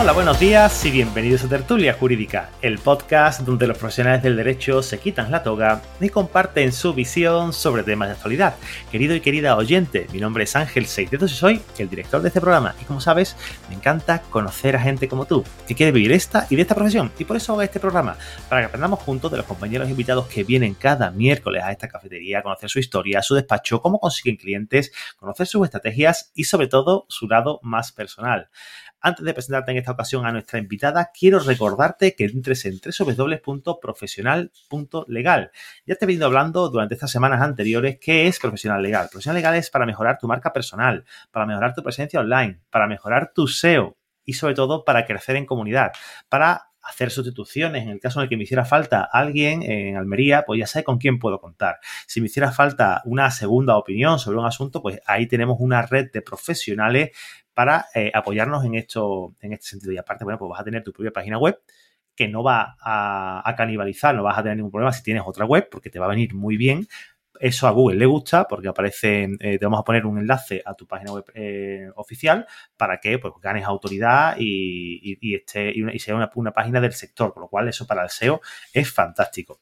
Hola, buenos días y bienvenidos a Tertulia Jurídica, el podcast donde los profesionales del derecho se quitan la toga y comparten su visión sobre temas de actualidad. Querido y querida oyente, mi nombre es Ángel Seidetos y soy el director de este programa. Y como sabes, me encanta conocer a gente como tú, que quiere vivir esta y de esta profesión. Y por eso hago este programa, para que aprendamos juntos de los compañeros invitados que vienen cada miércoles a esta cafetería, a conocer su historia, su despacho, cómo consiguen clientes, conocer sus estrategias y sobre todo su lado más personal. Antes de presentarte en esta ocasión a nuestra invitada, quiero recordarte que entres en www.profesional.legal. Ya te he venido hablando durante estas semanas anteriores qué es profesional legal. Profesional legal es para mejorar tu marca personal, para mejorar tu presencia online, para mejorar tu SEO y sobre todo para crecer en comunidad, para hacer sustituciones. En el caso en el que me hiciera falta alguien en Almería, pues ya sé con quién puedo contar. Si me hiciera falta una segunda opinión sobre un asunto, pues ahí tenemos una red de profesionales para eh, apoyarnos en, esto, en este sentido. Y aparte, bueno, pues vas a tener tu propia página web que no va a, canibalizar, no vas a tener ningún problema si tienes otra web, porque te va a venir muy bien eso a Google le gusta porque aparece, eh, te vamos a poner un enlace a tu página web eh, oficial para que pues, ganes autoridad y, y, y, sea una, una, página del sector, con lo cual eso para el SEO es fantástico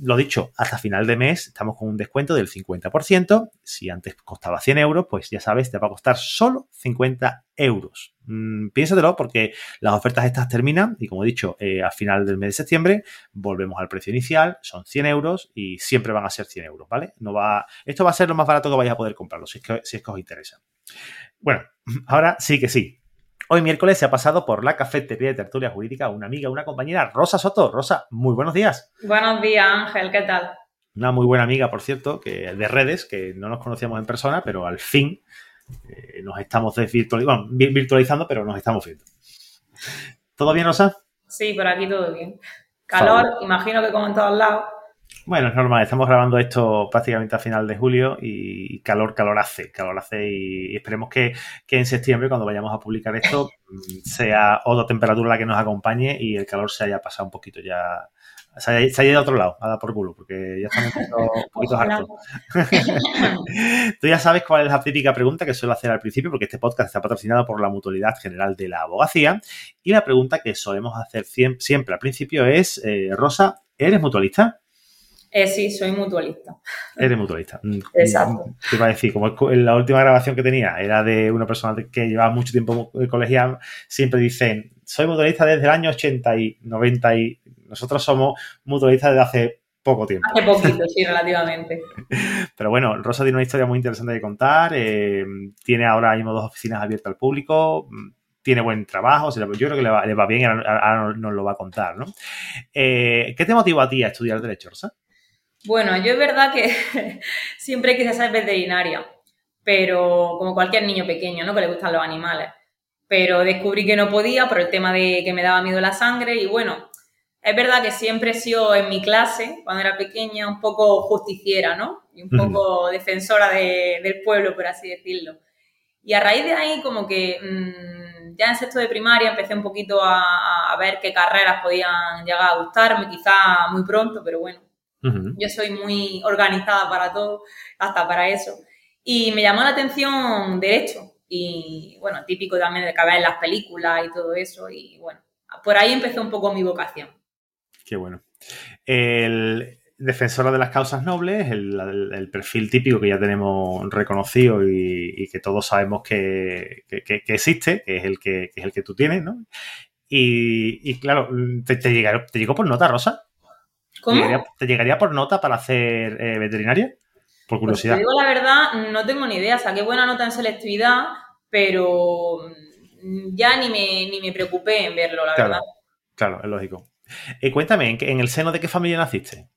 lo dicho, hasta final de mes estamos con un descuento del 50%. Si antes costaba 100 euros, pues ya sabes, te va a costar solo 50 euros. Mm, piénsatelo porque las ofertas estas terminan y como he dicho, eh, al final del mes de septiembre volvemos al precio inicial, son 100 euros y siempre van a ser 100 euros, ¿vale? No va, esto va a ser lo más barato que vais a poder comprarlo si es que, si es que os interesa. Bueno, ahora sí que sí, Hoy miércoles se ha pasado por la cafetería de tertulia jurídica una amiga, una compañera, Rosa Soto. Rosa, muy buenos días. Buenos días, Ángel, ¿qué tal? Una muy buena amiga, por cierto, que de redes, que no nos conocíamos en persona, pero al fin eh, nos estamos virtualizando, virtualizando, pero nos estamos viendo. ¿Todo bien, Rosa? Sí, por aquí todo bien. Calor, imagino que como en todos lados. Bueno, es normal, estamos grabando esto prácticamente a final de julio y calor, calor hace, calor hace y esperemos que, en septiembre, cuando vayamos a publicar esto, mm, sea otra temperatura la que nos acompañe y el calor se haya pasado un poquito ya, se haya, ido a otro lado, a dar por culo, porque ya estamos un poquito, hartos. Tú ya sabes cuál es la típica pregunta que suelo hacer al principio, porque este podcast está patrocinado por la Mutualidad General de la Abogacía. Y la pregunta que solemos hacer siempre al principio es, eh, Rosa, ¿eres mutualista? Eh, sí, soy mutualista. Eres mutualista. Mm, Exacto. Mm, te iba a decir, como la última grabación que tenía era de una persona que llevaba mucho tiempo colegial, siempre dicen, soy mutualista desde el año 80 y 90 y nosotros somos mutualistas desde hace poco tiempo. Hace poquito, sí, relativamente. Pero bueno, Rosa tiene una historia muy interesante de contar. Eh, tiene ahora mismo dos oficinas abiertas al público. Mm, tiene buen trabajo. yo creo que le va, bien y ahora, nos lo va a contar, ¿no? Eh, ¿Qué te motivó a ti a estudiar Derecho, Rosa? Bueno, yo es verdad que siempre quise ser veterinaria, pero como cualquier niño pequeño, ¿no? Que le gustan los animales. Pero descubrí que no podía por el tema de que me daba miedo la sangre y bueno, es verdad que siempre he sido en mi clase, cuando era pequeña, un poco justiciera, ¿no? Y un poco defensora del pueblo, por así decirlo. Y a raíz de ahí, como que mmm, ya en sexto de primaria empecé un poquito a, a, ver qué carreras podían llegar a gustarme, quizá muy pronto, pero bueno, yo soy muy organizada para todo, hasta para eso. Y me llamó la atención derecho. Y bueno, típico también de que en las películas y todo eso. Y bueno, por ahí empezó un poco mi vocación. Qué bueno. El defensora de las causas nobles, el, el, perfil típico que ya tenemos reconocido y, que todos sabemos que, que, existe, que es el que, es el que tú tienes, ¿no? Y, claro, ¿te, te, llegó, ¿te llegó por nota, Rosa? ¿Te llegaría, por nota para hacer eh, veterinaria? Por pues curiosidad. te digo la verdad, no tengo ni idea. Saqué buena nota en selectividad, pero mm, ya ni me, ni me preocupé en verlo, la verdad. Claro, es lógico. Eh, cuéntame, ¿en, el seno de qué familia naciste?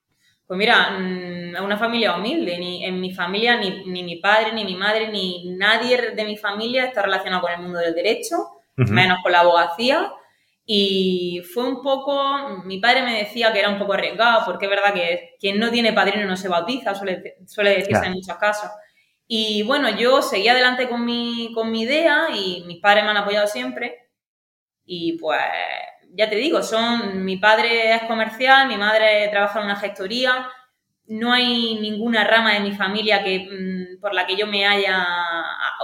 Pues mira, mm, una familia humilde, ni en mi familia ni, ni, mi padre, ni mi madre, ni nadie de mi familia está relacionado con el mundo del derecho, menos con la abogacía. Y fue un poco, mi padre me decía que era un poco arriesgado, porque es verdad que quien no tiene padrino no se bautiza, suele, suele decirse en muchos casos. Y bueno, yo seguí adelante con mi, con mi idea y mis padres me han apoyado siempre. Y pues ya te digo, son, mi padre es comercial, mi madre trabaja en una gestoría, no hay ninguna rama de mi familia que, mm, por la que yo me haya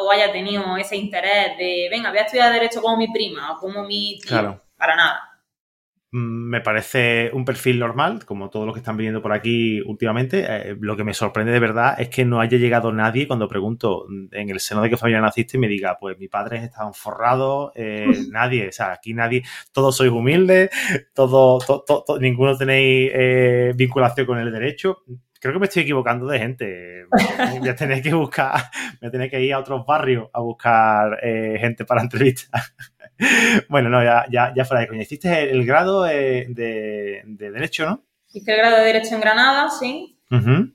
o haya tenido ese interés de, venga, voy a estudiar Derecho como mi prima o como mi tío, para nada. Mm, me parece un perfil normal, como todos los que están viniendo por aquí últimamente. Eh, lo que me sorprende de verdad es que no haya llegado nadie cuando pregunto en el seno de qué familia naciste y me diga, pues mi padre estaban forrados, eh, nadie, o sea, aquí nadie, todos sois humildes, todos, ninguno tenéis eh, vinculación con el derecho. Creo que me estoy equivocando de gente. Voy a tener que buscar, voy a tener que ir a otros barrios a buscar gente para entrevistas. bueno, no, ya, ya, ya fuera de coña. Hiciste el, grado de, Derecho, ¿no? Hice el grado de Derecho en Granada, sí.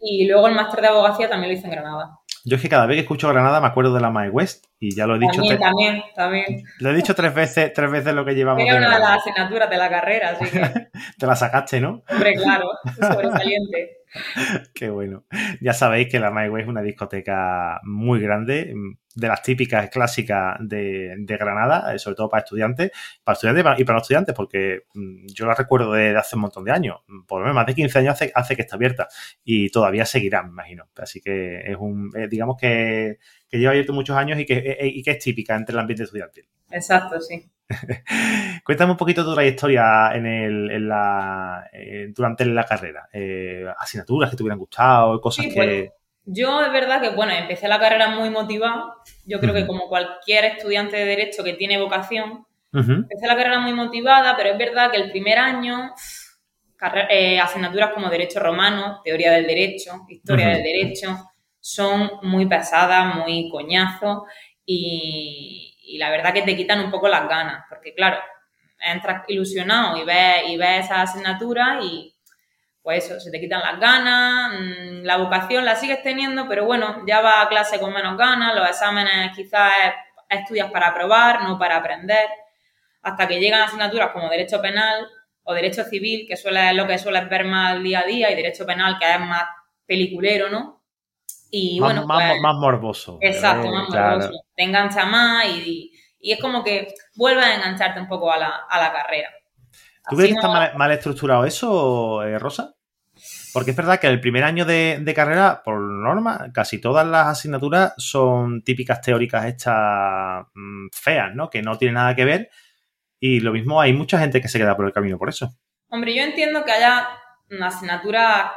Y luego el máster de Abogacía también lo hice en Granada. Yo es que cada vez que escucho Granada me acuerdo de la My West y ya lo he dicho. También, también, también. Lo he dicho tres veces, tres veces lo que llevamos. Era una de las asignaturas de la carrera, así que. Te la sacaste, ¿no? Hombre, claro, sobresaliente. Qué bueno. Ya sabéis que la My Way es una discoteca muy grande, de las típicas clásicas de, Granada, eh, sobre todo para estudiantes, para estudiantes y para, estudiantes, porque mm, yo la recuerdo de hace un montón de años, por lo menos más de 15 años hace, que está abierta y todavía seguirá, me imagino. Así que es un, eh, digamos que, lleva abierto muchos años y que, eh, y que es típica entre el ambiente estudiantil. Exacto, sí. Cuéntame un poquito tu trayectoria en, el, en la, durante la carrera. asignaturas que te hubieran gustado, cosas que... Yo es verdad que, bueno, empecé la carrera muy motivada. Yo creo que como cualquier estudiante de Derecho que tiene vocación, empecé la carrera muy motivada, pero es verdad que el primer año, eh, asignaturas como Derecho Romano, Teoría del Derecho, Historia del Derecho, son muy pesadas, muy coñazo y, y la verdad que te quitan un poco las ganas, porque claro, entras ilusionado y ves, y ves esa asignatura y pues eso, se te quitan las ganas, mm, la vocación la sigues teniendo, pero bueno, ya vas a clase con menos ganas, los exámenes quizás estudias para probar, no para aprender, hasta que llegan asignaturas como Derecho Penal o Derecho Civil, que suele, es lo que sueles ver más día a día, y Derecho Penal, que es más peliculero, ¿no? Y más, bueno, más, pues morboso. Exacto, eh, más morboso. Te engancha más y, es como que vuelves a engancharte un poco a la, a la carrera. ¿Tú crees que está mal, estructurado eso, eh, Rosa? Porque es verdad que el primer año de, carrera, por norma, casi todas las asignaturas son típicas teóricas hechas mm, feas, ¿no? Que no tienen nada que ver. Y lo mismo, hay mucha gente que se queda por el camino por eso. Hombre, yo entiendo que haya asignaturas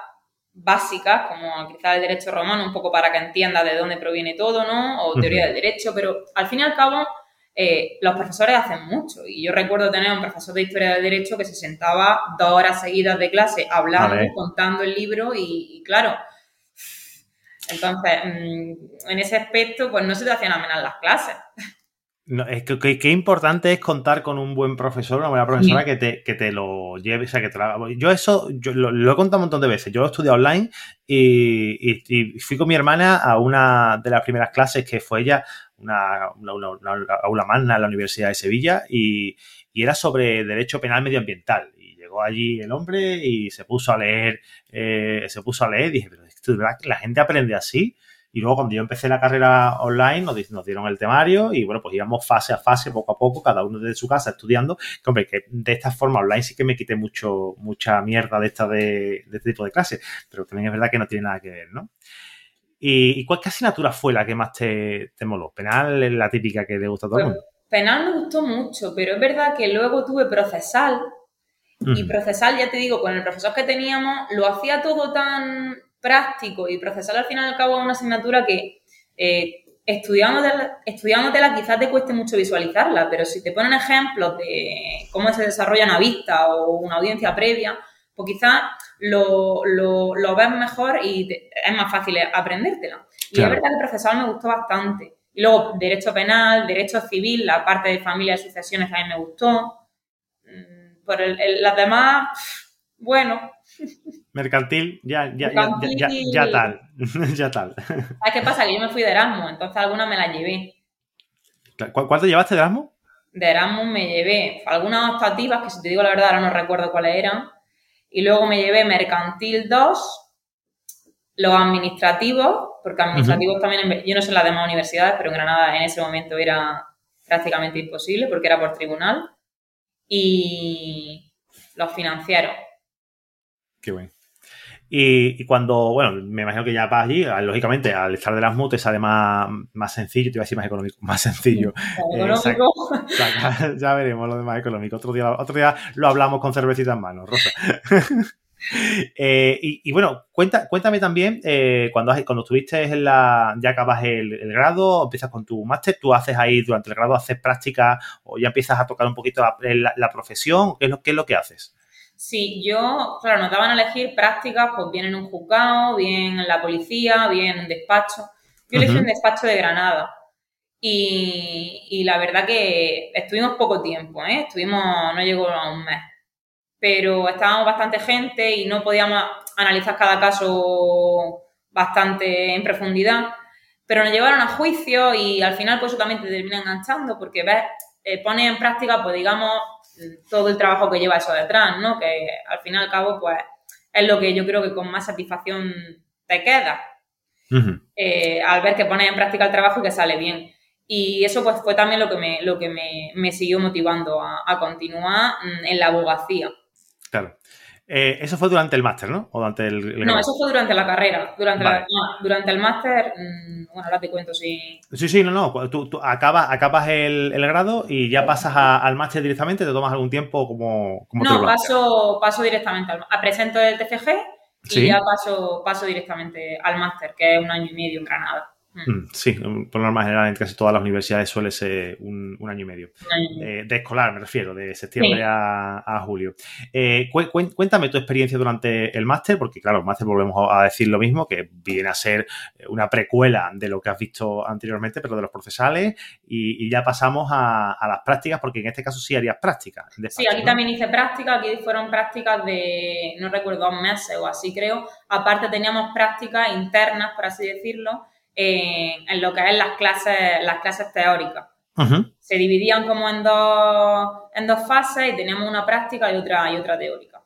básicas, como quizás el derecho romano, un poco para que entienda de dónde proviene todo, ¿no? O teoría del derecho, pero al fin y al cabo eh, los profesores hacen mucho. Y yo recuerdo tener un profesor de historia del derecho que se sentaba dos horas seguidas de clase hablando, contando el libro y, claro. Entonces, mm, en ese aspecto, pues no se te hacían amenar las clases. No, es que, qué importante es contar con un buen profesor, una buena profesora que, te, que te lo lleve, o sea, que te Yo eso yo lo, he contado un montón de veces. Yo lo he estudiado online y, y, fui con mi hermana a una de las primeras clases que fue ella una, aula magna en la Universidad de Sevilla y, era sobre derecho penal medioambiental. Y llegó allí el hombre y se puso a leer, eh, se puso a leer y dije, pero que la gente aprende así. Y luego cuando yo empecé la carrera online nos, nos, dieron el temario y bueno, pues íbamos fase a fase, poco a poco, cada uno desde su casa estudiando. Que hombre, que de esta forma online sí que me quité mucho, mucha mierda de esta de, de este tipo de clases, pero también es verdad que no tiene nada que ver, ¿no? ¿Y, cuál asignatura fue la que más te, te, moló? ¿Penal es la típica que le gusta a todo el mundo? Penal me gustó mucho, pero es verdad que luego tuve procesal. Y procesal, ya te digo, con el profesor que teníamos, lo hacía todo tan práctico y procesal al final y al cabo es una asignatura que eh, estudiándotela, estudiándotela quizás te cueste mucho visualizarla, pero si te ponen ejemplos de cómo se desarrolla una vista o una audiencia previa, pues quizás lo, lo, ves mejor y es más fácil aprendértela. Y es verdad que el profesor me gustó bastante. Y luego, derecho penal, derecho civil, la parte de familia y sucesiones a mí me gustó. Mm, por el, las demás, bueno. Mercantil, ya, ya, ya, ya, ya, tal. ya tal. ¿Sabes qué pasa? Que yo me fui de Erasmus, entonces algunas me las llevé. ¿Cuánto llevaste de Erasmus? De Erasmus me llevé algunas optativas, que si te digo la verdad ahora no recuerdo cuáles eran, y luego me llevé Mercantil 2, los administrativos, porque administrativos también, yo no sé en las demás universidades, pero en Granada en ese momento era prácticamente imposible porque era por tribunal, y los financieros. Qué bueno. Y, cuando, bueno, me imagino que ya vas allí, lógicamente, al estar de las mutes, además más sencillo, te iba a decir más económico, más sencillo. Eh, ya veremos lo de más económico. Otro día, otro día lo hablamos con cervecita en mano, Rosa. Eh, y, bueno, cuenta, cuéntame también, eh, cuando, cuando estuviste en la, ya acabas el, grado, empiezas con tu máster, tú haces ahí durante el grado, haces práctica o ya empiezas a tocar un poquito la, profesión, ¿qué es, lo, ¿qué es lo que haces? Sí, yo, claro, nos daban a elegir prácticas, pues bien en un juzgado, bien en la policía, bien en un despacho. Yo elegí un despacho de Granada. Y, y, la verdad que estuvimos poco tiempo, ¿eh? Estuvimos, no llegó a un mes. Pero estábamos bastante gente y no podíamos analizar cada caso bastante en profundidad. Pero nos llevaron a juicio y al final pues eso también te termina enganchando porque ves, eh, pones en práctica, pues digamos, todo el trabajo que lleva eso detrás, ¿no? Que al fin y al cabo, pues, es lo que yo creo que con más satisfacción te queda. Eh, al ver que pones en práctica el trabajo y que sale bien. Y eso pues fue también lo que me, lo que me, siguió motivando a, a continuar mm, en la abogacía. Claro. Eh, eso fue durante el máster, ¿no? O durante el, No, eso fue durante la carrera. Durante, durante el máster, mm, bueno, ahora te cuento si... Sí, sí, no, no. Tú, acabas, acabas el, grado y ya pasas al máster directamente, te tomas algún tiempo como... como no, paso, paso directamente al... Presento el TFG y ya paso, paso directamente al máster, que es un año y medio en Granada. Mm. Mm, sí, por norma general en casi todas las universidades suele ser un, año y medio. Eh, de escolar, me refiero, de septiembre a, julio. Eh, cuéntame tu experiencia durante el máster, porque claro, el máster volvemos a decir lo mismo, que viene a ser una precuela de lo que has visto anteriormente, pero de los procesales, y, ya pasamos a, las prácticas, porque en este caso sí harías prácticas. sí, aquí también hice prácticas, aquí fueron prácticas de, no recuerdo, dos meses o así creo. Aparte teníamos prácticas internas, por así decirlo, en, lo que es las clases, las clases teóricas. Se dividían como en dos, en dos fases y teníamos una práctica y otra, y otra teórica.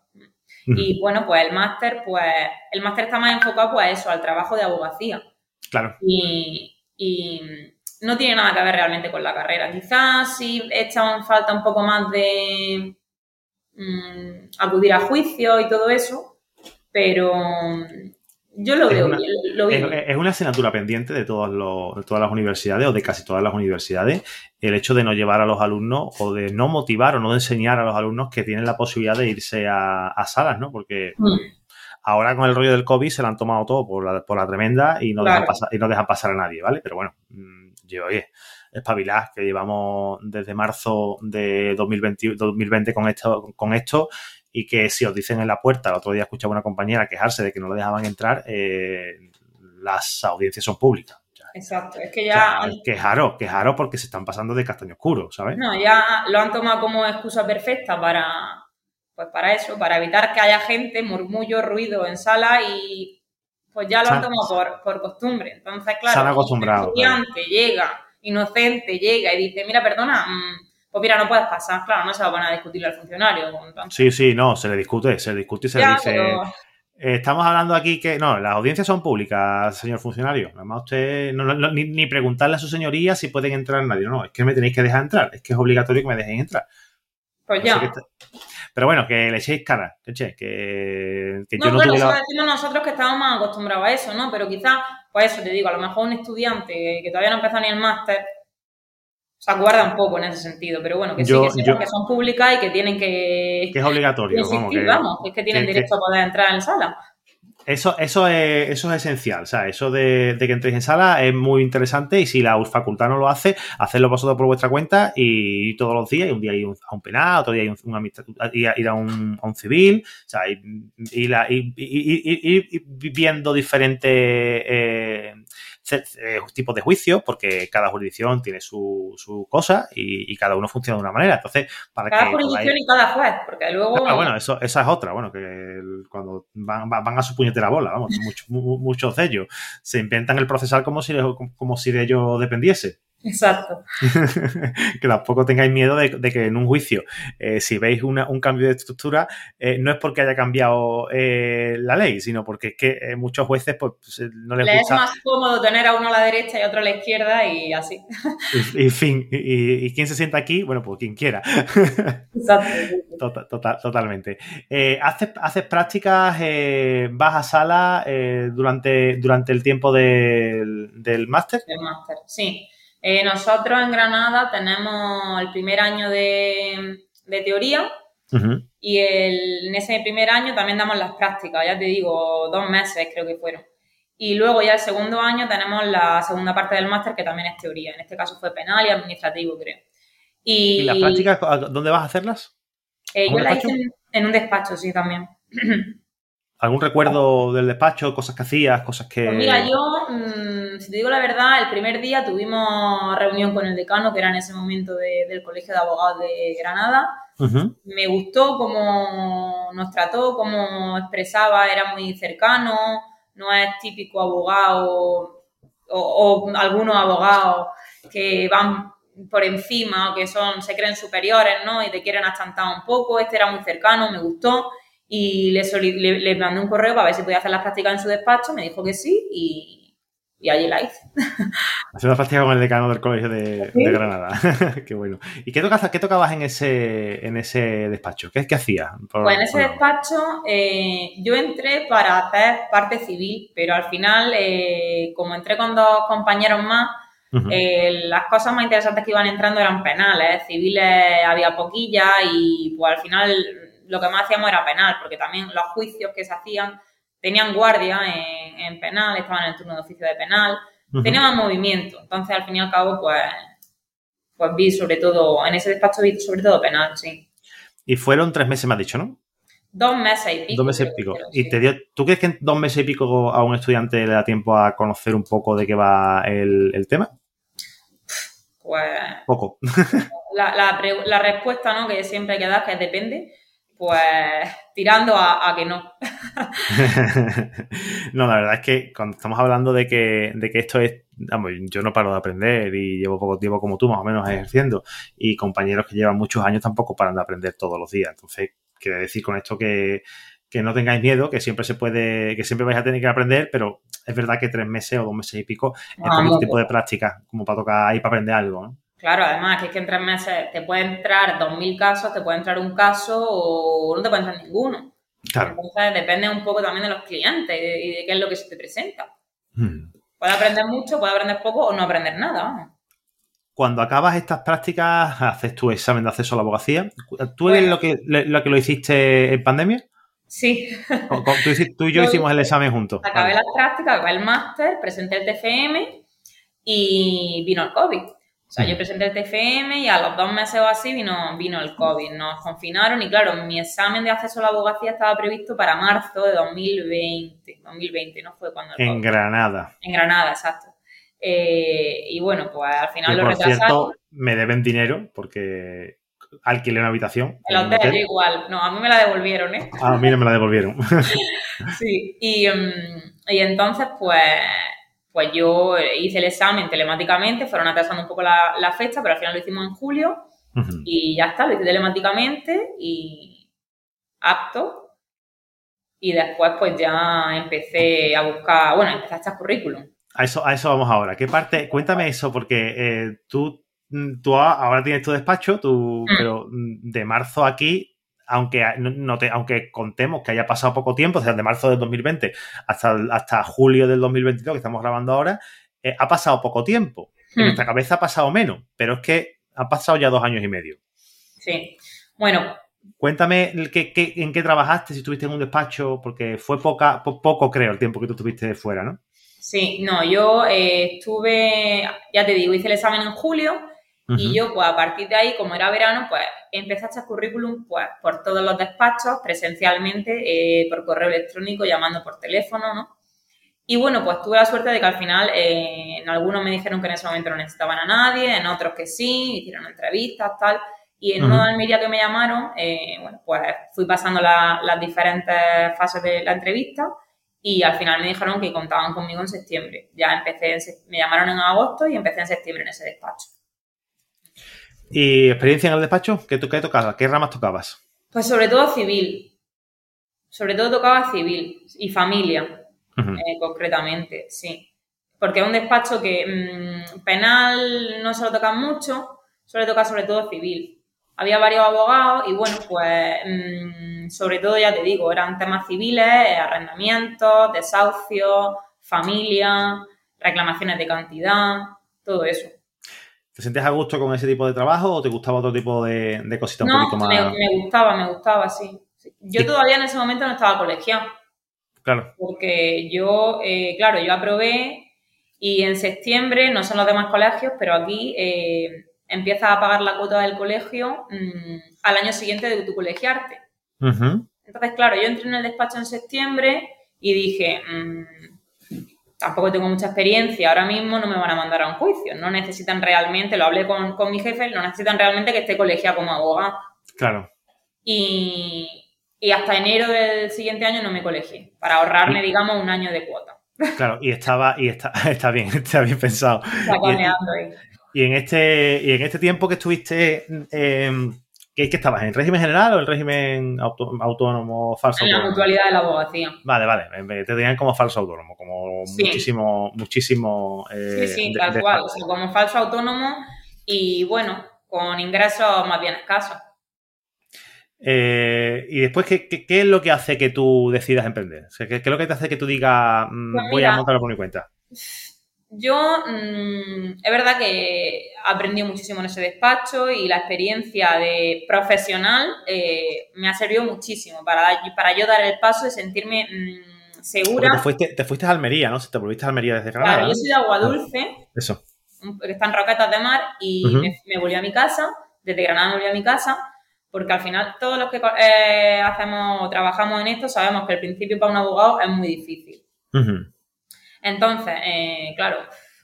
Y bueno, pues el máster, pues el máster está más enfocado pues eso, al trabajo de abogacía. Claro. Y, no tiene nada que ver realmente con la carrera. Quizás sí echa falta un poco más de mm, acudir a juicio y todo eso, pero yo lo veo, Es, una asignatura pendiente de, todos los, todas las universidades o de casi todas las universidades el hecho de no llevar a los alumnos o de no motivar o no enseñar a los alumnos que tienen la posibilidad de irse a, salas, ¿no? Porque mm. ahora con el rollo del COVID se lo han tomado todo por la, por la tremenda y no, dejan pasar, y no dejan pasar a nadie, ¿vale? Pero bueno, mm, yo, oye, espabilad que llevamos desde marzo de 2020, 2020 con esto, con esto y que si os dicen en la puerta, el otro día escuchaba una compañera quejarse de que no le dejaban entrar, eh, las audiencias son públicas. Exacto, es que ya... quejaros, quejaros porque se están pasando de castaño oscuro, ¿sabes? No, ya lo han tomado como excusa perfecta para, pues para eso, para evitar que haya gente, murmullo, ruido en sala y pues ya lo han tomado por, costumbre. Entonces, claro, se han acostumbrado, un estudiante llega, inocente, llega y dice, mira, perdona, mm, pues mira, no puedes pasar, claro, no se va a poner a discutirle al funcionario. Sí, sí, no, se le discute, se le discute y se le dice... Eh, estamos hablando aquí que no, las audiencias son públicas, señor funcionario. Además, usted ni, preguntarle a su señoría si pueden entrar nadie. No, es que me tenéis que dejar entrar. Es que es obligatorio que me dejen entrar. Pues ya. Pero bueno, que le echéis cara, que, que, no, yo no bueno, eso decimos nosotros que estamos más acostumbrados a eso, ¿no? Pero quizás, pues eso te digo, a lo mejor un estudiante que todavía no empezó ni el máster, se acuerda un poco en ese sentido, pero bueno, que sí, que, que son públicas y que tienen que... Que es obligatorio, vamos, que, vamos, es que tienen derecho a poder entrar en sala. Eso, eso, es, eso es esencial, o sea, eso de, que entréis en sala es muy interesante y si la facultad no lo hace, hacedlo vosotros por vuestra cuenta y, todos los días, y un día ir a un penal, otro día ir, un, ir a, un, a un civil, o sea, ir, viendo diferentes... Eh, tipos de juicios, porque cada jurisdicción tiene su, su cosa y, cada uno funciona de una manera. Entonces, para cada jurisdicción y cada juez, porque luego... Ah, bueno, eso, esa es otra, bueno, que cuando van, van a su puñetera bola, vamos, muchos, muchos de ellos se inventan el procesal como si, como si de ello dependiese. Exacto. que tampoco tengáis miedo de, que en un juicio, eh, si veis un cambio de estructura, eh, no es porque haya cambiado eh, la ley, sino porque es que muchos jueces pues, no les, gusta. es más cómodo tener a uno a la derecha y a otro a la izquierda y así. y, fin, y, quién se sienta aquí? Bueno, pues quien quiera. Exacto. Tota, totalmente. ¿haces, ¿haces, prácticas, vas a sala durante, durante el tiempo del, del máster? Del máster, sí. Eh, nosotros en Granada tenemos el primer año de, teoría y en ese primer año también damos las prácticas, ya te digo, dos meses creo que fueron. Y luego ya el segundo año tenemos la segunda parte del máster que también es teoría. En este caso fue penal y administrativo, creo. ¿Y, las prácticas dónde vas a hacerlas? Eh, yo las hice en, un despacho, sí, también. ¿Algún recuerdo del despacho? ¿Cosas que hacías? ¿Cosas que...? Pues mira, yo, mm, si te digo la verdad, el primer día tuvimos reunión con el decano, que era en ese momento del Colegio de Abogados de Granada. Me gustó cómo nos trató, cómo expresaba, era muy cercano, no es típico abogado o, algunos abogados que van por encima o que son, se creen superiores, ¿no? Y te quieren achantar un poco. Este era muy cercano, me gustó y le, le, mandé un correo para ver si podía hacer las prácticas en su despacho, me dijo que sí y, y allí la hice. Hacer la práctica con el decano del colegio de, Granada. qué bueno. ¿Y qué, tocabas, qué tocabas en ese, en ese despacho? ¿Qué, qué hacías? pues en ese despacho eh, yo entré para hacer parte civil, pero al final, eh, como entré con dos compañeros más, eh, las cosas más interesantes que iban entrando eran penales, civiles había poquillas y pues al final lo que más hacíamos era penal, porque también los juicios que se hacían tenían guardia en, penal, estaban en el turno de oficio de penal, tenían más movimiento. Entonces, al fin y al cabo, pues, pues vi sobre todo, en ese despacho vi sobre todo penal, sí. Y fueron tres meses, me has dicho, ¿no? Dos meses y pico. Dos meses y pico. ¿Y te dio, tú crees que en dos meses y pico a un estudiante le da tiempo a conocer un poco de qué va el, tema? Pues. Poco. La, la, la, respuesta, ¿no? Que siempre hay que dar, que depende pues tirando a, que no. no, la verdad es que cuando estamos hablando de que, de que esto es, yo no paro de aprender y llevo poco tiempo como tú más o menos ejerciendo y compañeros que llevan muchos años tampoco paran de aprender todos los días. Entonces, quiero decir con esto que, que no tengáis miedo, que siempre se puede, que siempre vais a tener que aprender, pero es verdad que tres meses o dos meses y pico es un tipo de práctica como para tocar ahí para aprender algo, ¿no? Claro, además que es que en tres meses te puede entrar 2.000 casos, te puede entrar un caso o no te puede entrar ninguno. Claro. Entonces depende un poco también de los clientes y de, qué es lo que se te presenta. Hmm. Puede aprender mucho, puede aprender poco o no aprender nada. Cuando acabas estas prácticas, haces tu examen de acceso a la abogacía. ¿Tú eres lo, que, lo que lo hiciste en pandemia? Sí. Tú, y yo hicimos el examen juntos. Acabé las prácticas, acabé el máster, presenté el TFM y vino el COVID. O sea, yo presenté el TFM y a los dos meses o así vino, vino el COVID. Nos confinaron y claro, mi examen de acceso a la abogacía estaba previsto para marzo de 2020. 2020, ¿no? Fue cuando... en Granada. En Granada, exacto. Eh, y bueno, pues al final lo por Cierto, me deben dinero porque alquilé una habitación. El hotel, igual. No, a mí me la devolvieron, ¿eh? a mí no me la devolvieron. sí, y, mm, y entonces pues pues yo hice el examen telemáticamente, fueron atrasando un poco la, fecha, pero al final lo hicimos en julio y ya está, lo hice telemáticamente y apto. Y después pues ya empecé a buscar, bueno, empecé a echar currículum. A eso, a eso vamos ahora. ¿Qué parte? Cuéntame eso, porque eh, tú, mm, tú ahora tienes tu despacho, tú, mm. pero mm, de marzo aquí aunque, no te, aunque contemos que haya pasado poco tiempo, desde marzo del 2020 hasta, hasta julio del 2022 que estamos grabando ahora, eh, ha pasado poco tiempo. En hmm. nuestra cabeza ha pasado menos, pero es que ha pasado ya dos años y medio. Sí. Bueno. Cuéntame en qué trabajaste, si estuviste en un despacho, porque fue poca, poco, creo, el tiempo que tú estuviste fuera, ¿no? Sí, no, yo eh, estuve, ya te digo, hice el examen en julio y yo, pues a partir de ahí, como era verano, pues empecé a echar currículum pues, por todos los despachos, presencialmente, eh, por correo electrónico, llamando por teléfono, ¿no? Y bueno, pues tuve la suerte de que al final eh, en algunos me dijeron que en ese momento no necesitaban a nadie, en otros que sí, hicieron entrevistas, tal. Y en uno de Almería que me llamaron, eh, bueno, pues fui pasando las diferentes fases de la entrevista y al final me dijeron que contaban conmigo en septiembre. Ya empecé, me llamaron en agosto y empecé en septiembre en ese despacho. ¿Y experiencia en el despacho? ¿Qué, qué tocabas? ¿Qué ramas tocabas? Pues sobre todo civil. Sobre todo tocaba civil y familia, eh, concretamente, sí. Porque es un despacho que mm, penal no se lo toca mucho, suele tocar sobre todo civil. Había varios abogados y bueno, pues mm, sobre todo ya te digo, eran temas civiles, arrendamientos, desahucios, familia, reclamaciones de cantidad, todo eso. ¿Te sientes a gusto con ese tipo de trabajo o te gustaba otro tipo de, de cositas un poquito más? Me, me gustaba, me gustaba, sí. Yo todavía en ese momento no estaba colegiado. Claro. Porque yo, eh, claro, yo aprobé y en septiembre, no son los demás colegios, pero aquí eh, empiezas a pagar la cuota del colegio mm, al año siguiente de tu colegiarte. Entonces, claro, yo entré en el despacho en septiembre y dije, mm, tampoco tengo mucha experiencia, ahora mismo no me van a mandar a un juicio, no necesitan realmente, lo hablé con, mi jefe, no necesitan realmente que esté colegiado como abogado. Claro. Y, y hasta enero del siguiente año no me colegié, para ahorrarme, digamos, un año de cuota. Claro, y estaba, y está, está bien, está bien pensado. y, en, este, y en este tiempo que estuviste, eh, ¿qué, ¿qué, estabas? ¿En régimen general o en régimen autónomo falso? En la mutualidad de la abogacía. Vale, vale. Te tenían como falso autónomo, como muchísimo, muchísimo. Eh, sí, sí, tal cual. O sea, como falso autónomo y bueno, con ingresos más bien escasos. Eh, y después, ¿qué, ¿qué, es lo que hace que tú decidas emprender? ¿qué, es lo que te hace que tú digas, mm, pues voy a montarlo por mi cuenta? Yo, mmm, es verdad que aprendí muchísimo en ese despacho y la experiencia de profesional eh, me ha servido muchísimo para, para yo dar el paso y sentirme mmm, segura. Te fuiste, te fuiste, a Almería, ¿no? Te volviste a Almería desde Granada. Claro, yo soy de Agua Dulce. Ah, eso. Que están roquetas de mar y me, me volví a mi casa. Desde Granada me volví a mi casa porque al final todos los que eh, hacemos o trabajamos en esto sabemos que el principio para un abogado es muy difícil. Entonces, eh, claro,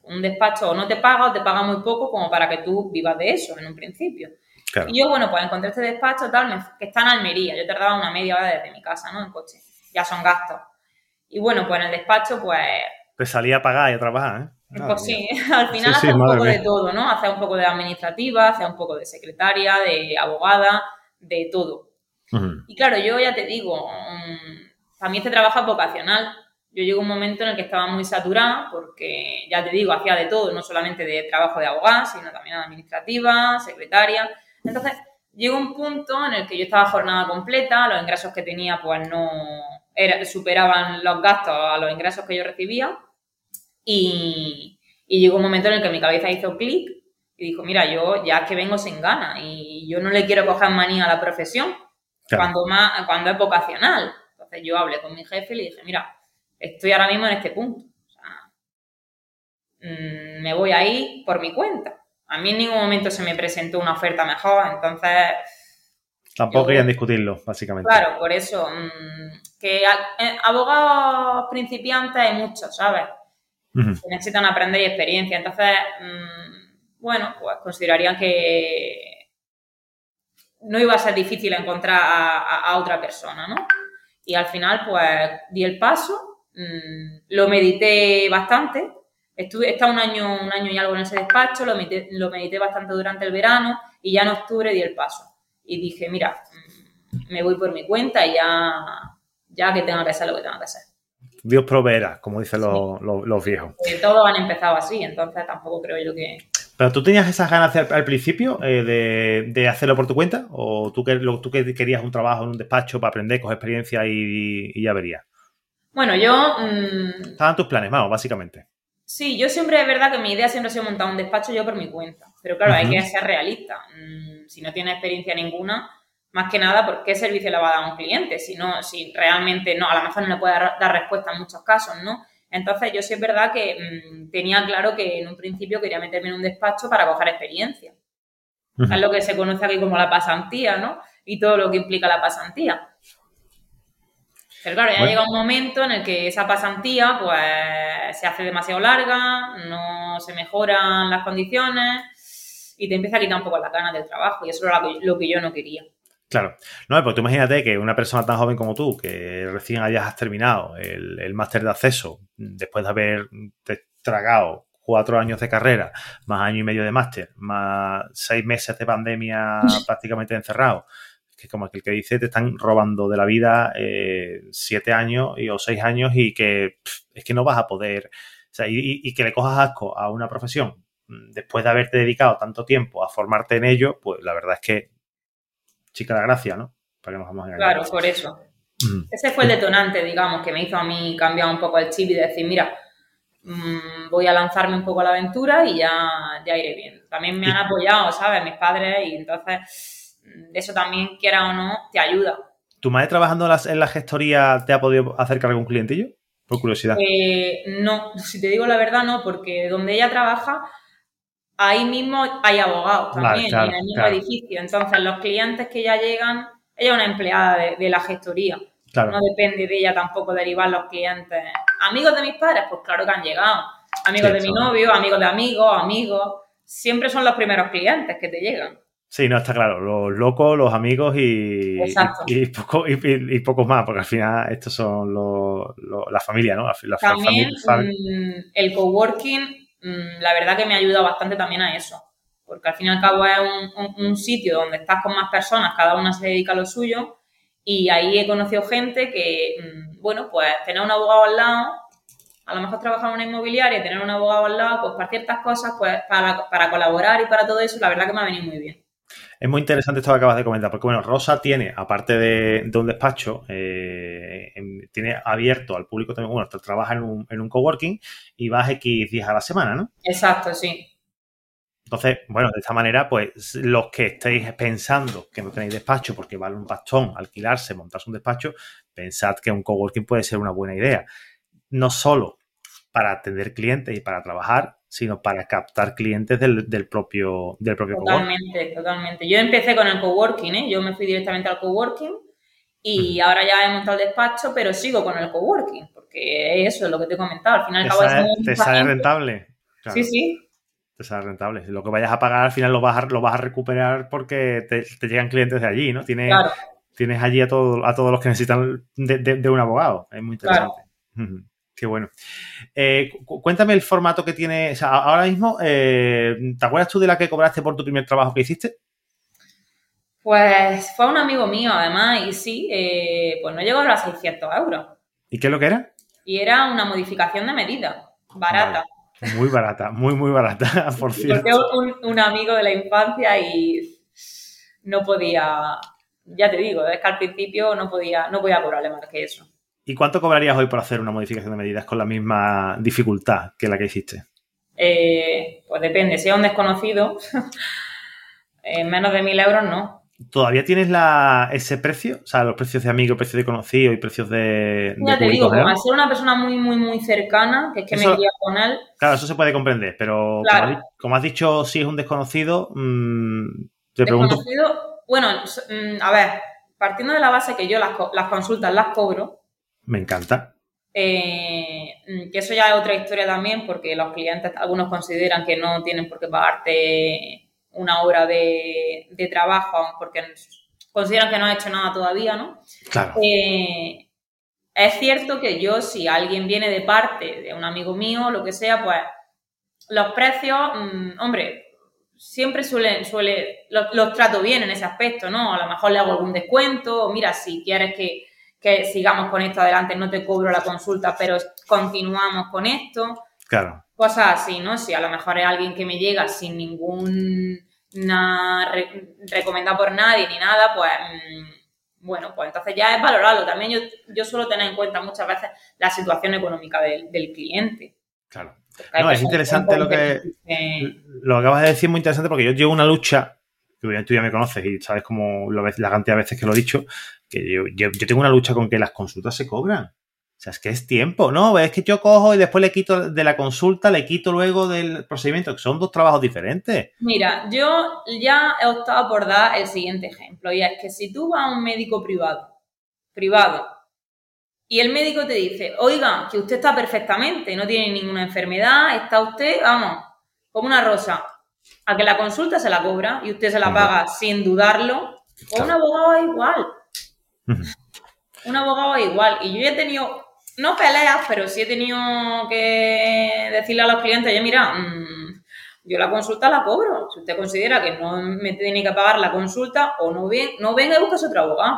un despacho o no te paga o te paga muy poco como para que tú vivas de eso en un principio. Y yo, bueno, pues encontré este despacho tal, que está en Almería. Yo tardaba una media hora desde mi casa, ¿no? En coche. Ya son gastos. Y bueno, pues en el despacho, pues... Te salía a pagar y a trabajar, ¿eh? pues sí, al final hace un poco de todo, ¿no? Hace un poco de administrativa, hace un poco de secretaria, de abogada, de todo. Y claro, yo ya te digo, mm, para mí este trabajo es vocacional. Yo llego a un momento en el que estaba muy saturada porque, ya te digo, hacía de todo, no solamente de trabajo de abogada, sino también administrativa, secretaria. Entonces, llegó un punto en el que yo estaba jornada completa, los ingresos que tenía pues no era, superaban los gastos a los ingresos que yo recibía y, y llegó un momento en el que mi cabeza hizo clic y dijo, mira, yo ya que vengo sin ganas y yo no le quiero coger manía a la profesión cuando, más, cuando es vocacional. Entonces yo hablé con mi jefe y le dije, mira, estoy ahora mismo en este punto. Mm, me voy ahí por mi cuenta. A mí en ningún momento se me presentó una oferta mejor, entonces... Tampoco querían discutirlo, básicamente. Claro, por eso. Mm, que abogados principiantes hay muchos, ¿sabes? Que necesitan aprender y experiencia. Entonces, mm, bueno, pues considerarían que no iba a ser difícil encontrar a, otra persona, ¿no? Y al final, pues, di el paso, mm, lo medité bastante, estuve, he estado un año, un año y algo en ese despacho, lo medité, lo medité bastante durante el verano y ya en octubre di el paso. Y dije, mira, mm, me voy por mi cuenta y ya, ya que tenga que hacer lo que tenga que hacer. Dios proveerá, como dicen los, viejos. todos han empezado así, entonces tampoco creo yo que... ¿Pero tú tenías esas ganas al, principio eh, de, hacerlo por tu cuenta? ¿O tú, que, tú querías un trabajo en un despacho para aprender, coger experiencia y, ya verías? Bueno, yo... Mmm, Estaban tus planes, vamos, básicamente. Sí, yo siempre, es verdad que mi idea siempre ha sido montar un despacho yo por mi cuenta. Pero claro, hay que ser realista. Mm, si no tienes experiencia ninguna, más que nada, ¿por qué servicio le va a dar a un cliente? Si no, si realmente no, a lo mejor no le puede dar respuesta en muchos casos, ¿no? Entonces, yo sí es verdad que mm, tenía claro que en un principio quería meterme en un despacho para coger experiencia. Es lo que se conoce aquí como la pasantía, ¿no? Y todo lo que implica la pasantía. Pero claro, ya llega un momento en el que esa pasantía pues se hace demasiado larga, no se mejoran las condiciones y te empieza a quitar un poco las ganas del trabajo y eso era lo que yo no quería. Claro. No, pues tú imagínate que una persona tan joven como tú, que recién hayas terminado el, máster de acceso, después de haber tragado cuatro años de carrera, más año y medio de máster, más seis meses de pandemia prácticamente encerrado, que como aquel que dice, te están robando de la vida eh, siete años y, o seis años y que es que no vas a poder, o sea, y, y, que le cojas asco a una profesión mm, después de haberte dedicado tanto tiempo a formarte en ello, pues la verdad es que chica de gracia, ¿no? Para que nos vamos a Claro, por eso. Mm. Ese fue el detonante, digamos, que me hizo a mí cambiar un poco el chip y decir, mira, mm, voy a lanzarme un poco a la aventura y ya, ya iré bien. También me han apoyado, ¿sabes? Mis padres y entonces eso también, quiera o no, te ayuda. ¿Tu madre trabajando en la gestoría te ha podido acercar algún clientillo? Por curiosidad. Eh, no, si te digo la verdad, no, porque donde ella trabaja ahí mismo hay abogados también en el mismo edificio. Entonces, los clientes que ya llegan, ella es una empleada de, la gestoría. No depende de ella tampoco derivar los clientes. Amigos de mis padres, pues claro que han llegado. Amigos de mi novio, amigos de amigos, amigos. Siempre son los primeros clientes que te llegan. Sí, no, está claro. Los locos, los amigos y, y, poco, y, pocos más, porque al final estos son los, la familia, ¿no? También mm, el coworking Mm, la verdad que me ayuda bastante también a eso. Porque al fin y al cabo es un, sitio donde estás con más personas, cada una se dedica a lo suyo. Y ahí he conocido gente que, mm, bueno, pues tener un abogado al lado, a lo mejor trabajar en una inmobiliaria tener un abogado al lado, pues para ciertas cosas, pues para, para colaborar y para todo eso, la verdad que me ha venido muy bien. Es muy interesante esto que acabas de comentar, porque bueno, Rosa tiene, aparte de, un despacho, eh, tiene abierto al público también, bueno, trabaja en un, en un coworking y vas X días a la semana, ¿no? Exacto, sí. Entonces, bueno, de esta manera, pues los que estéis pensando que no tenéis despacho porque vale un pastón alquilarse, montarse un despacho, pensad que un coworking puede ser una buena idea. No solo para atender clientes y para trabajar, sino para captar clientes del, propio, del propio Totalmente, totalmente. Yo empecé con el coworking, ¿eh? yo me fui directamente al coworking y ahora ya he montado el despacho, pero sigo con el coworking, porque eso es lo que te he comentado. Al final, te, sale, rentable. Sí, sí. Te sale rentable. Lo que vayas a pagar al final lo vas a, lo vas a recuperar porque te, llegan clientes de allí, ¿no? Tienes, tienes allí a, todo, a todos los que necesitan de, un abogado. Es muy interesante. Qué bueno. Eh, cuéntame el formato que tiene. O sea, ahora mismo, eh, ¿te acuerdas tú de la que cobraste por tu primer trabajo que hiciste? Pues fue un amigo mío, además, y sí, eh, pues no llegó a los 600 euros. ¿Y qué es lo que era? Y era una modificación de medida, barata. Muy barata, muy, muy barata, por cierto. Porque un, un amigo de la infancia y no podía, ya te digo, es que al principio no podía, no podía cobrarle más que eso. ¿Y cuánto cobrarías hoy por hacer una modificación de medidas con la misma dificultad que la que hiciste? Eh, pues depende, si es un desconocido, en menos de mil euros no. ¿Todavía tienes ese precio? O sea, los precios de amigo, precios de conocido y precios de. Ya te digo, como al ser una persona muy, muy, muy cercana, que es que me quería con él. Claro, eso se puede comprender, pero como, has, dicho, si es un desconocido, mmm, te pregunto. Bueno, mm, a ver, partiendo de la base que yo las, las consultas las cobro, me encanta. Eh, que eso ya es otra historia también, porque los clientes, algunos consideran que no tienen por qué pagarte una hora de, trabajo, porque consideran que no has hecho nada todavía, ¿no? Claro. Eh, es cierto que yo, si alguien viene de parte de un amigo mío, lo que sea, pues los precios, mm, hombre, siempre suelen, suele, los, los, trato bien en ese aspecto, ¿no? A lo mejor le hago algún descuento, mira, si quieres que que sigamos con esto adelante, no te cobro la consulta, pero continuamos con esto. Claro. Cosas así, ¿no? Si a lo mejor es alguien que me llega sin ningún recomendado por nadie ni nada, pues mm, bueno, pues entonces ya es valorarlo. También yo, yo suelo tener en cuenta muchas veces la situación económica del, cliente. Claro. No, es interesante lo que, lo acabas de decir, muy interesante porque yo llevo una lucha, que tú ya me conoces y sabes cómo lo la cantidad de veces que lo he dicho, que yo, yo, tengo una lucha con que las consultas se cobran. O sea, es que es tiempo, ¿no? Es que yo cojo y después le quito de la consulta, le quito luego del procedimiento, que son dos trabajos diferentes. Mira, yo ya he optado por dar el siguiente ejemplo, y es que si tú vas a un médico privado, privado, y el médico te dice, oiga, que usted está perfectamente, no tiene ninguna enfermedad, está usted, vamos, como una rosa. A que la consulta se la cobra y usted se la paga sin dudarlo, o un abogado es igual. un abogado es igual. Y yo he tenido, no peleas, pero sí he tenido que decirle a los clientes, yo mira, mm, yo la consulta la cobro. Si usted considera que no me tiene que pagar la consulta, o no, ven, no venga y busque otro abogado.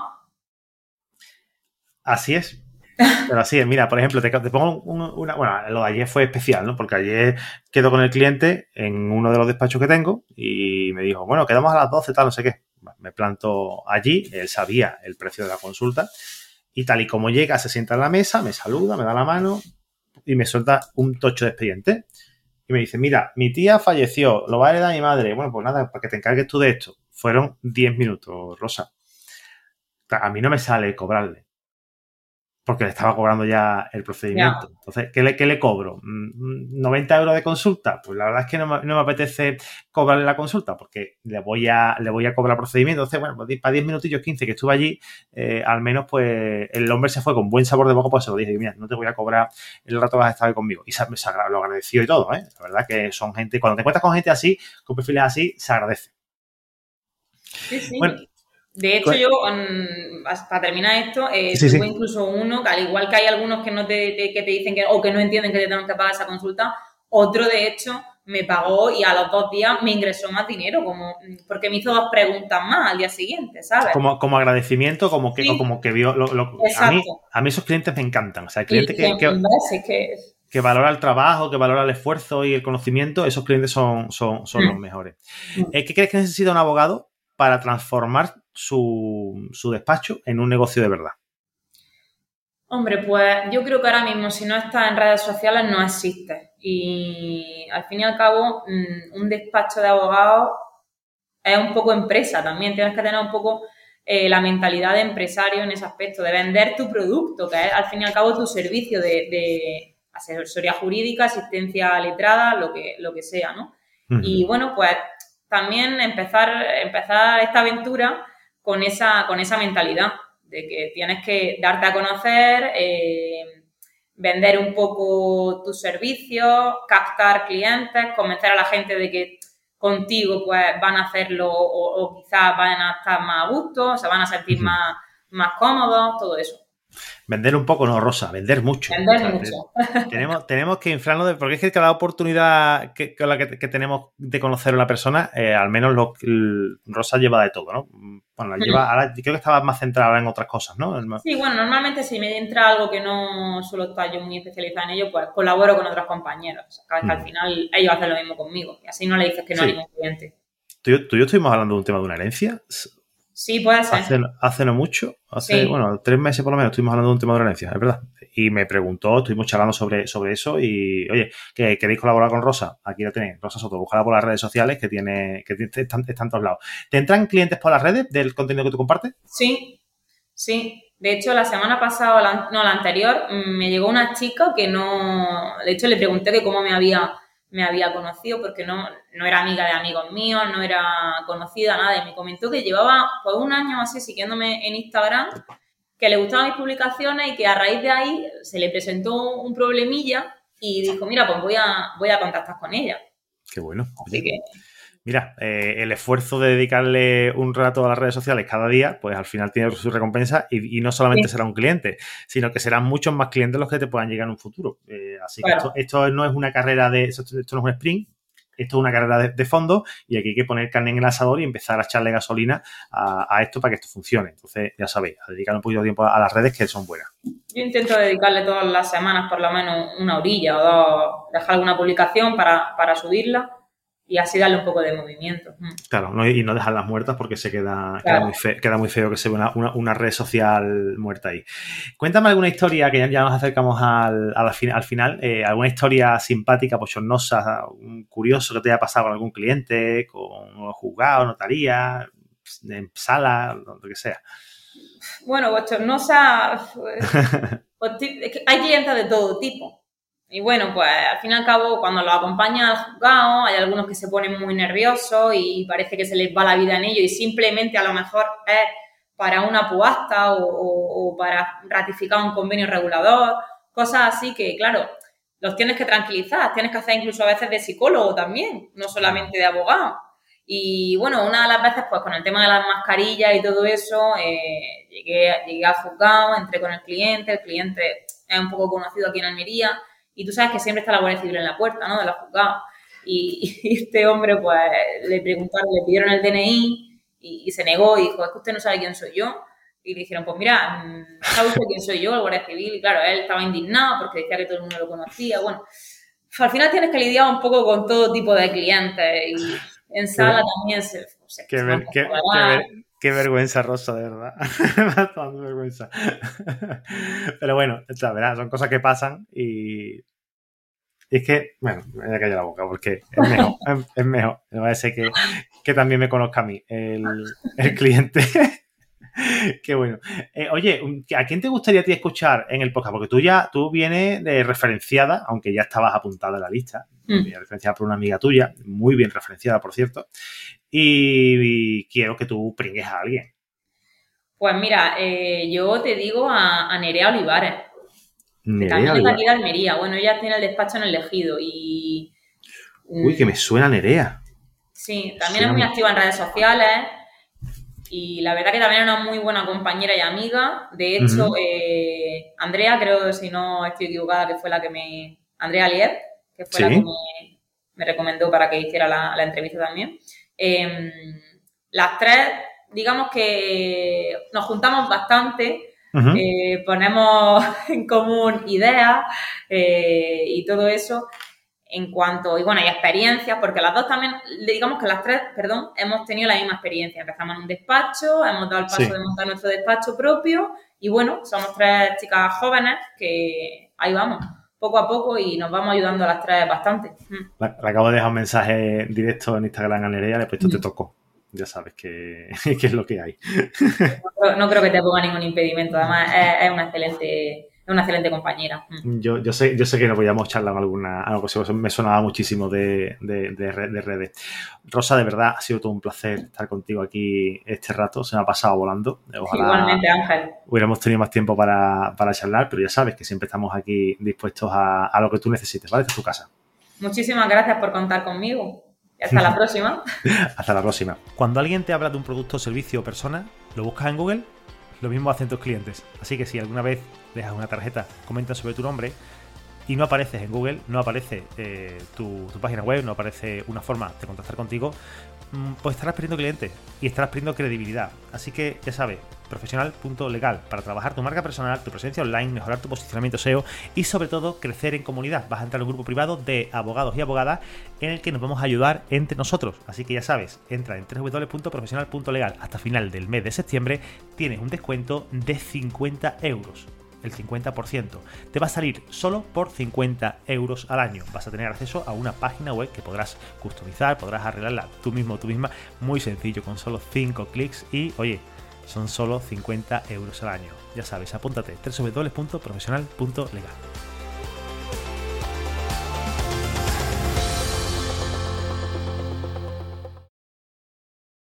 Así es. Pero es, mira, por ejemplo, te, pongo una. Bueno, lo de ayer fue especial, ¿no? Porque ayer quedo con el cliente en uno de los despachos que tengo y me dijo, bueno, quedamos a las 12, tal, no sé qué. Me planto allí, él sabía el precio de la consulta y tal y como llega, se sienta en la mesa, me saluda, me da la mano y me suelta un tocho de expediente. Y me dice, mira, mi tía falleció, lo va a heredar mi madre. Bueno, pues nada, para que te encargues tú de esto. Fueron 10 minutos, Rosa. A mí no me sale cobrarle porque le estaba cobrando ya el procedimiento. Entonces, ¿qué le, ¿qué le cobro? ¿90 mm, euros de consulta? Pues la verdad es que no me, apetece cobrarle la consulta porque le voy a, le voy a cobrar procedimiento. Entonces, bueno, pues para 10 minutillos, 15 que estuve allí, eh, al menos pues el hombre se fue con buen sabor de boca, pues se lo dije, mira, no te voy a cobrar el rato que has estado conmigo. Y se, se lo agradeció y todo, ¿eh? La verdad que son gente, cuando te encuentras con gente así, con perfiles así, se agradece. Sí, sí. Bueno, de hecho, yo, para terminar esto, eh, tuve incluso uno, que al igual que hay algunos que no te, que te dicen que, o que no entienden que te tengan que pagar esa consulta, otro de hecho me pagó y a los dos días me ingresó más dinero, como porque me hizo dos preguntas más al día siguiente, ¿sabes? Como, como agradecimiento, como que, como que vio lo, a, mí, a mí esos clientes me encantan. O sea, el cliente que, que, valora el trabajo, que valora el esfuerzo y el conocimiento, esos clientes son, son, son los mm. mejores. Mm. ¿Qué crees que necesita un abogado para transformar su, su despacho en un negocio de verdad? Hombre, pues yo creo que ahora mismo si no está en redes sociales no existe. Y al fin y al cabo, mm, un despacho de abogados es un poco empresa también. Tienes que tener un poco eh, la mentalidad de empresario en ese aspecto, de vender tu producto, que es al fin y al cabo tu servicio de, asesoría jurídica, asistencia letrada, lo que, lo que sea, ¿no? Y bueno, pues también empezar, empezar esta aventura con esa, con esa mentalidad de que tienes que darte a conocer, eh, vender un poco tus servicios, captar clientes, convencer a la gente de que contigo pues van a hacerlo o, quizás van a estar más a gusto, se van a sentir más, más cómodos, todo eso. Vender un poco, no, Rosa, vender mucho. Vender mucho. Tenemos, tenemos que inflarnos, de, porque es que cada oportunidad que, la que, tenemos de conocer a una persona, eh, al menos lo, Rosa lleva de todo, ¿no? Bueno, lleva, ahora creo que estaba más centrada en otras cosas, ¿no? Sí, bueno, normalmente si me entra algo que no solo está yo muy especializada en ello, pues colaboro con otros compañeros. O que al final ellos hacen lo mismo conmigo. Y así no le dices que no hay ningún cliente. ¿Tú, tú y yo estuvimos hablando de un tema de una herencia. Sí, puede ser. Hace, no mucho, hace, bueno, tres meses por lo menos, estuvimos hablando de un tema de herencia, es verdad. Y me preguntó, estuvimos charlando sobre, sobre eso y, oye, que queréis colaborar con Rosa, aquí la tenéis, Rosa Soto, búscala por las redes sociales que tiene, que están, en todos lados. ¿Te entran clientes por las redes del contenido que tú compartes? Sí, sí. De hecho, la semana pasada, no, la anterior, mm, me llegó una chica que no, de hecho le pregunté que cómo me había me había conocido porque no, no era amiga de amigos míos, no era conocida, nada. Y me comentó que llevaba pues un año así siguiéndome en Instagram, que le gustaban mis publicaciones y que a raíz de ahí se le presentó un problemilla y dijo, mira, pues voy a, voy a contactar con ella. Qué bueno. Así que mira, eh, el esfuerzo de dedicarle un rato a las redes sociales cada día, pues al final tiene su recompensa y, no solamente será un cliente, sino que serán muchos más clientes los que te puedan llegar en un futuro. Eh, así que esto, no es una carrera de, esto, no es un sprint, esto es una carrera de, fondo y aquí hay que poner carne en el asador y empezar a echarle gasolina a, esto para que esto funcione. Entonces, ya sabéis, a dedicar un poquito de tiempo a las redes que son buenas. Yo intento dedicarle todas las semanas por lo menos una orilla o dos, dejar alguna publicación para, para subirla y así darle un poco de movimiento. Mm. Claro, y no dejarlas muertas porque se queda, queda, muy feo, queda, muy feo, que se ve una, una, red social muerta ahí. Cuéntame alguna historia, que ya, nos acercamos al, al, al final, eh, alguna historia simpática, bochornosa, curioso que te haya pasado con algún cliente, con juzgado, notaría, en sala, lo que sea. Bueno, bochornosa, pues, pues, hay clientes de todo tipo. Y bueno, pues al fin y al cabo, cuando lo acompaña al juzgado, hay algunos que se ponen muy nerviosos y parece que se les va la vida en ello y simplemente a lo mejor es para una puasta o, para ratificar un convenio regulador, cosas así que, claro, los tienes que tranquilizar, tienes que hacer incluso a veces de psicólogo también, no solamente de abogado. Y bueno, una de las veces, pues con el tema de las mascarillas y todo eso, eh, llegué, llegué al juzgado, entré con el cliente, el cliente es un poco conocido aquí en Almería, y tú sabes que siempre está la Guardia Civil en la puerta, ¿no? De los juzgados. Y, este hombre, pues, le preguntaron, le pidieron el DNI y, se negó y dijo, es que usted no sabe quién soy yo. Y le dijeron, pues mira, mm, ¿sabe usted quién soy yo, el Guardia Civil? Y claro, él estaba indignado porque decía que todo el mundo lo conocía. Bueno, al final tienes que lidiar un poco con todo tipo de clientes y en sala también se... qué, vergüenza, Rosa, de verdad. vergüenza. Pero bueno, la verdad, son cosas que pasan y y es que, bueno, me voy a callar la boca porque es mejor, es, mejor. Me parece que, que también me conozca a mí, el, el cliente. Qué bueno. Eh, oye, ¿a quién te gustaría a ti escuchar en el podcast? Porque tú ya, tú vienes de referenciada, aunque ya estabas apuntada en la lista, mm. referenciada por una amiga tuya, muy bien referenciada, por cierto, y, quiero que tú pringues a alguien. Pues mira, eh, yo te digo a, a Nerea Olivares. También es de aquí de Almería. Bueno, ella tiene el despacho en el Ejido y... Uy, que me suena Nerea. Sí, también es muy activa en redes sociales y la verdad que también es una muy buena compañera y amiga. De hecho, eh, Andrea, creo, si no estoy equivocada, que fue la que me... Andrea Alier, que fue la que me, recomendó para que hiciera la, entrevista también. Em, las tres, digamos que nos juntamos bastante eh, ponemos en común ideas eh, y todo eso en cuanto, y bueno, hay experiencias, porque las dos también, digamos que las tres, perdón, hemos tenido la misma experiencia. Empezamos en un despacho, hemos dado el paso de montar nuestro despacho propio y bueno, somos tres chicas jóvenes que ahí vamos, poco a poco y nos vamos ayudando a las tres bastante. Le, acabo de dejar un mensaje directo en Instagram a Nerea, le he puesto te tocó ya sabes que, es lo que hay. No, creo que te ponga ningún impedimento, además es, una excelente una excelente compañera. Mm. Yo, yo, sé, yo sé que nos podíamos charlar alguna, algo que me sonaba muchísimo de, de, redes. Rosa, de verdad, ha sido todo un placer estar contigo aquí este rato, se me ha pasado volando. Igualmente, Ángel. Hubiéramos tenido más tiempo para, charlar, pero ya sabes que siempre estamos aquí dispuestos a, a lo que tú necesites, ¿vale? De tu casa. Muchísimas gracias por contar conmigo. Hasta la próxima. Hasta la próxima. Cuando alguien te habla de un producto, servicio o persona, lo buscas en Google, lo mismo hacen tus clientes. Así que si alguna vez dejas una tarjeta, comenta sobre tu nombre y no apareces en Google, no aparece eh, tu, página web, no aparece una forma de contactar contigo, pues estarás perdiendo clientes y estarás perdiendo credibilidad. Así que ya sabes, profesional.legal para trabajar tu marca personal, tu presencia online, mejorar tu posicionamiento SEO y sobre todo crecer en comunidad. Vas a entrar en un grupo privado de abogados y abogadas en el que nos vamos a ayudar entre nosotros. Así que ya sabes, entra en www.profesional.legal hasta final del mes de septiembre, tienes un descuento de 50 euros el 50%. Te va a salir solo por 50 euros al año. Vas a tener acceso a una página web que podrás customizar, podrás arreglarla tú mismo, tú misma, muy sencillo, con solo 5 clics y, oye, son solo 50 euros al año. Ya sabes, apúntate www.profesional.legal.